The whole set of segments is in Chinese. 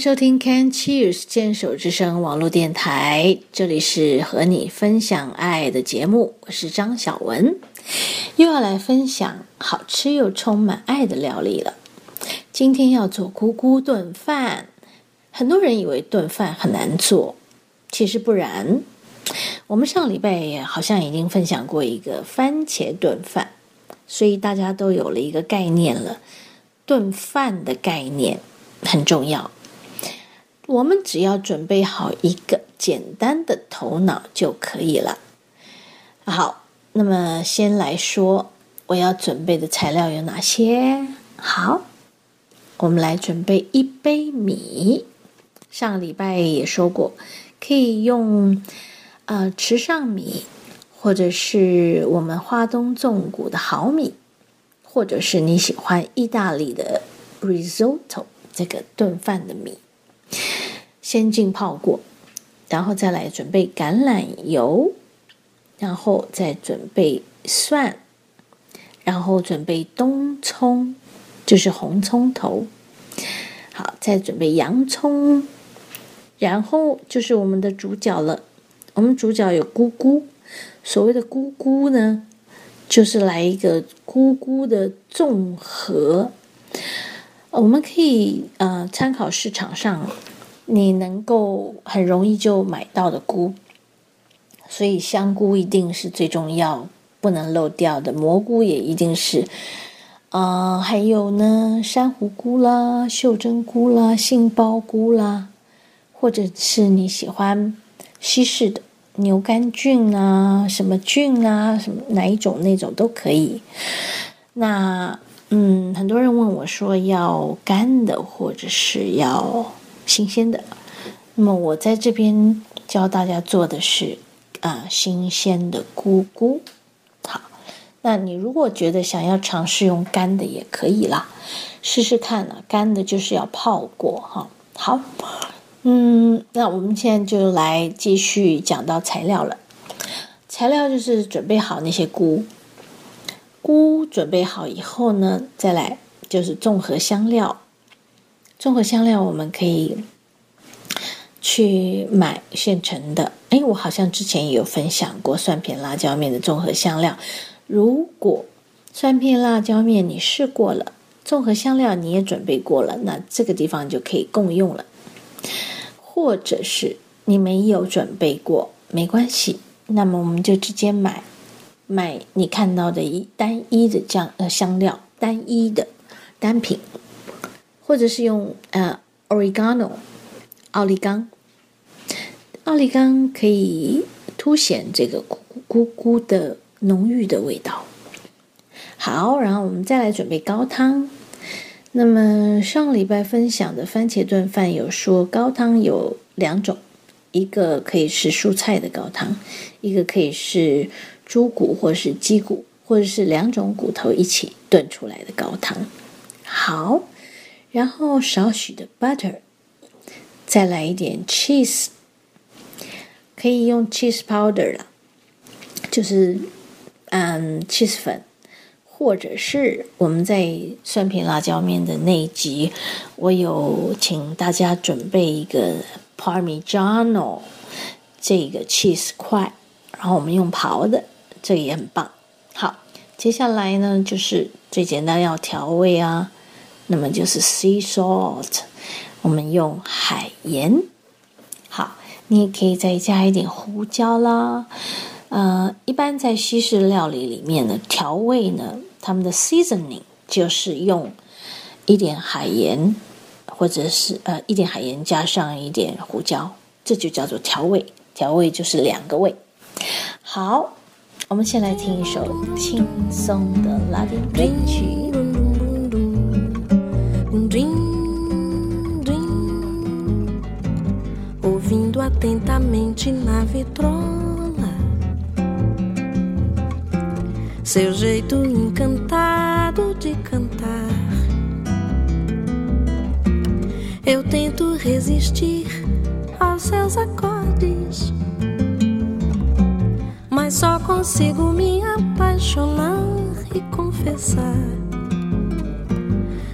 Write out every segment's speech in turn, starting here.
收听 Can Cheers 坚守之声网络电台，这里是和你分享爱的节目，我是张小文，又要来分享好吃又充满爱的料理了。今天要做菇菇炖饭，很多人以为炖饭很难做，其实不然。我们上礼拜好像已经分享过一个番茄炖饭，所以大家都有了一个概念了，炖饭的概念很重要。我们只要准备好一个简单的头脑就可以了。好，那么先来说我要准备的材料有哪些？好，我们来准备一杯米。上礼拜也说过，可以用呃池上米，或者是我们花东纵谷的好米，或者是你喜欢意大利的 risotto 这个炖饭的米。先浸泡过，然后再来准备橄榄油，然后再准备蒜，然后准备冬葱，就是红葱头。好，再准备洋葱，然后就是我们的主角了。我们主角有菇菇，所谓的菇菇呢，就是来一个菇菇的综合。我们可以呃参考市场上。你能够很容易就买到的菇，所以香菇一定是最重要、不能漏掉的。蘑菇也一定是，啊，还有呢，珊瑚菇啦、袖珍菇啦、杏鲍菇啦，或者是你喜欢西式的牛肝菌啊、什么菌啊、什么哪一种那种都可以。那嗯，很多人问我说要干的，或者是要。新鲜的，那么我在这边教大家做的是啊新鲜的菇菇。好，那你如果觉得想要尝试用干的也可以啦，试试看呢。干的就是要泡过哈。好，嗯，那我们现在就来继续讲到材料了。材料就是准备好那些菇，菇准备好以后呢，再来就是综合香料。综合香料我们可以去买现成的。哎，我好像之前也有分享过蒜片辣椒面的综合香料。如果蒜片辣椒面你试过了，综合香料你也准备过了，那这个地方就可以共用了。或者是你没有准备过，没关系，那么我们就直接买买你看到的一单一的酱呃香料，单一的单品。或者是用呃，oregano，奥利冈，奥利冈可以凸显这个咕咕咕的浓郁的味道。好，然后我们再来准备高汤。那么上礼拜分享的番茄炖饭有说高汤有两种，一个可以是蔬菜的高汤，一个可以是猪骨或是鸡骨，或者是两种骨头一起炖出来的高汤。好。然后少许的 butter，再来一点 cheese，可以用 cheese powder 了，就是嗯 cheese 粉，或者是我们在蒜片辣椒面的那一集，我有请大家准备一个 parmigiano 这个 cheese 块，然后我们用刨的，这个也很棒。好，接下来呢就是最简单要调味啊。那么就是 sea salt，我们用海盐。好，你也可以再加一点胡椒啦。呃，一般在西式料理里面呢，调味呢，他们的 seasoning 就是用一点海盐，或者是呃一点海盐加上一点胡椒，这就叫做调味。调味就是两个味。好，我们先来听一首轻松的拉丁歌曲。Ouvindo atentamente na vitrola. Seu jeito encantado de cantar. Eu tento resistir aos seus acordes, mas só consigo me apaixonar e confessar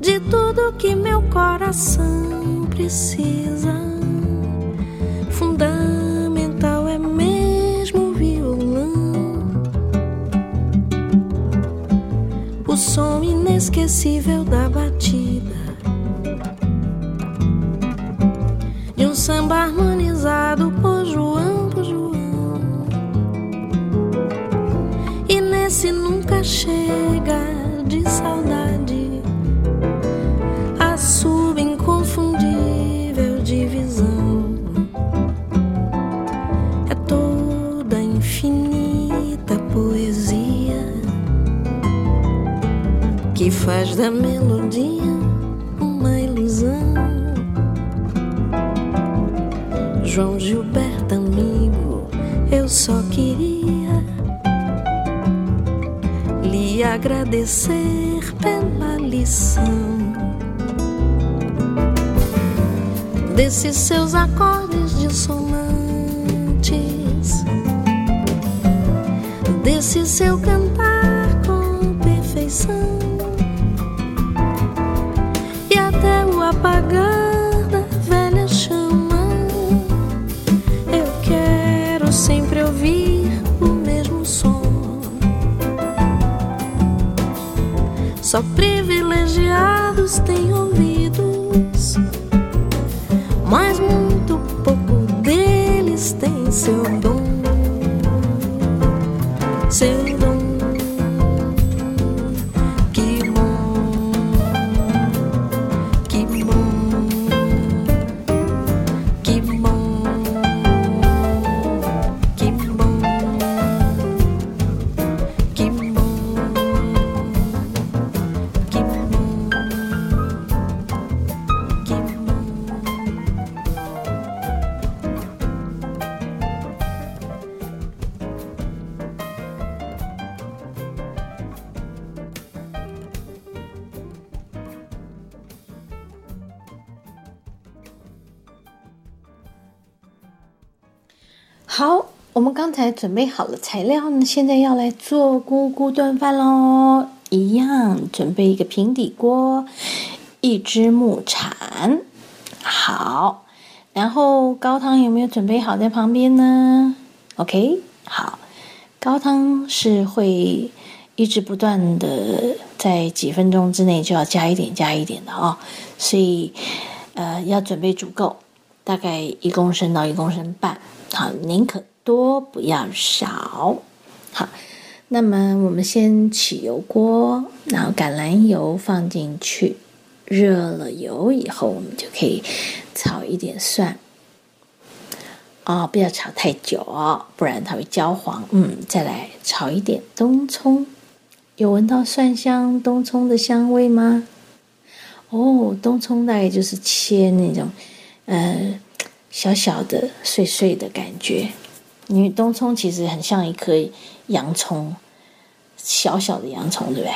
de tudo que meu coração precisa. Inesquecível da batida. De um samba harmonizado por João, por João. E nesse nunca chega faz da melodia uma ilusão. João Gilberto, amigo, eu só queria lhe agradecer pela lição desses seus acordes dissonantes, desse seu cantar 好，我们刚才准备好了材料呢，现在要来做菇菇炖饭喽。一样，准备一个平底锅，一支木铲。好，然后高汤有没有准备好在旁边呢？OK，好，高汤是会一直不断的在几分钟之内就要加一点加一点的哦，所以呃要准备足够，大概一公升到一公升半。好，宁可多不要少。好，那么我们先起油锅，然后橄榄油放进去，热了油以后，我们就可以炒一点蒜。哦，不要炒太久哦，不然它会焦黄。嗯，再来炒一点冬葱，有闻到蒜香冬葱的香味吗？哦，冬葱大概就是切那种，呃。小小的、碎碎的感觉，因为冬葱其实很像一颗洋葱，小小的洋葱，对不对？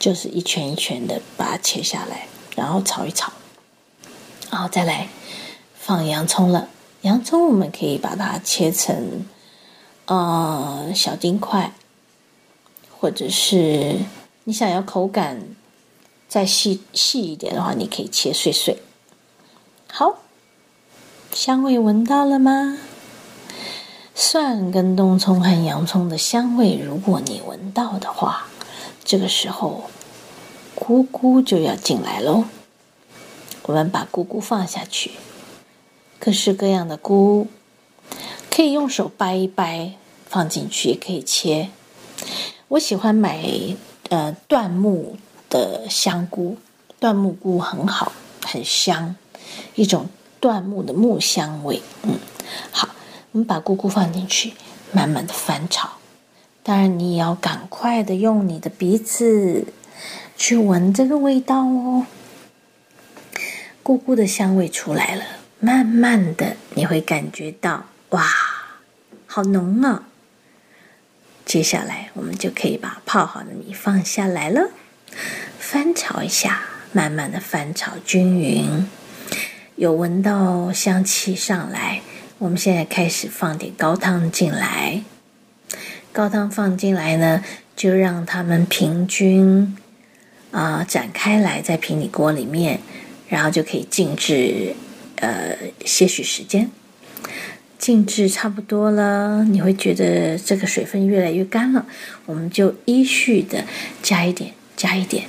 就是一圈一圈的把它切下来，然后炒一炒，然后再来放洋葱了。洋葱我们可以把它切成呃小丁块，或者是你想要口感再细细一点的话，你可以切碎碎。好。香味闻到了吗？蒜跟冬葱和洋葱的香味，如果你闻到的话，这个时候菇菇就要进来喽。我们把菇菇放下去，各式各样的菇，可以用手掰一掰放进去，也可以切。我喜欢买呃椴木的香菇，椴木菇很好，很香，一种。椴木的木香味，嗯，好，我们把菇菇放进去，慢慢的翻炒。当然，你也要赶快的用你的鼻子去闻这个味道哦。菇菇的香味出来了，慢慢的你会感觉到，哇，好浓啊！接下来我们就可以把泡好的米放下来了，翻炒一下，慢慢的翻炒均匀。有闻到香气上来，我们现在开始放点高汤进来。高汤放进来呢，就让它们平均啊展开来在平底锅里面，然后就可以静置呃些许时间。静置差不多了，你会觉得这个水分越来越干了，我们就依序的加一点，加一点，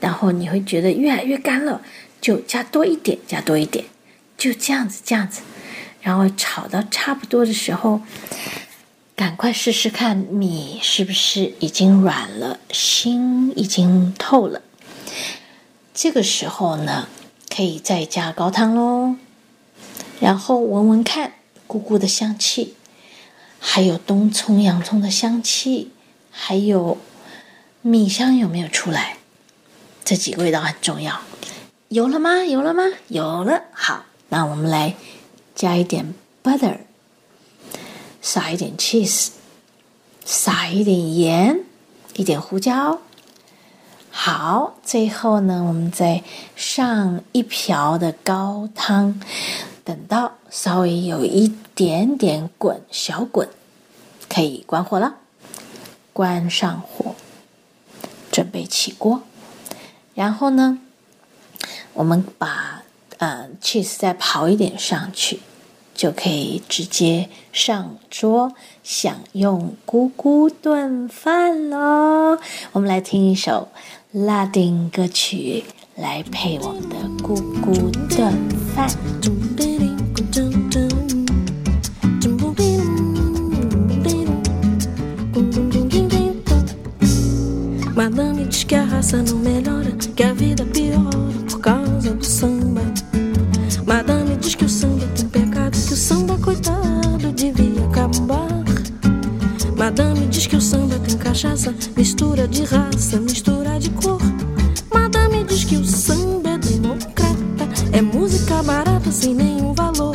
然后你会觉得越来越干了，就加多一点，加多一点，就这样子，这样子，然后炒到差不多的时候，赶快试试看米是不是已经软了，心已经透了。这个时候呢，可以再加高汤喽，然后闻闻看。菇菇的香气，还有冬葱、洋葱的香气，还有米香有没有出来？这几个味道很重要。有了吗？有了吗？有了。好，那我们来加一点 butter，撒一点 cheese，撒一点盐，一点胡椒。好，最后呢，我们再上一瓢的高汤。等到稍微有一点点滚，小滚，可以关火了。关上火，准备起锅。然后呢，我们把呃 cheese 再刨一点上去，就可以直接上桌享用咕咕炖饭喽。我们来听一首拉丁歌曲。来配我们的咕咕炖饭。É música barata sem nenhum valor.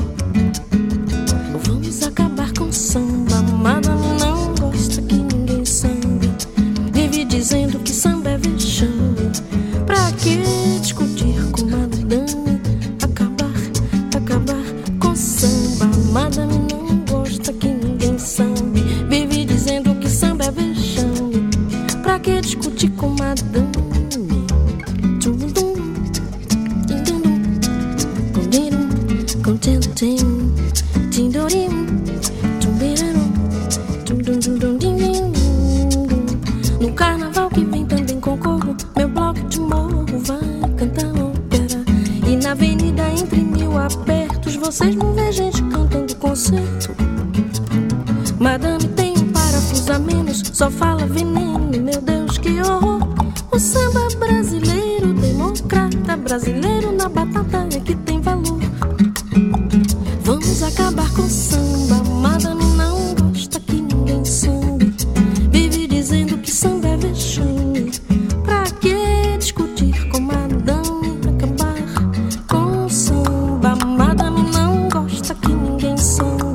só fala veneno, meu Deus, que horror. O samba brasileiro, democrata, brasileiro na batata é que tem valor. Vamos acabar com o samba, madame não gosta que ninguém samba. Vive dizendo que samba é vexame. Pra que discutir com madame? Acabar com o samba, madame não gosta que ninguém samba.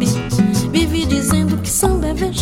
Vive dizendo que samba é vexame.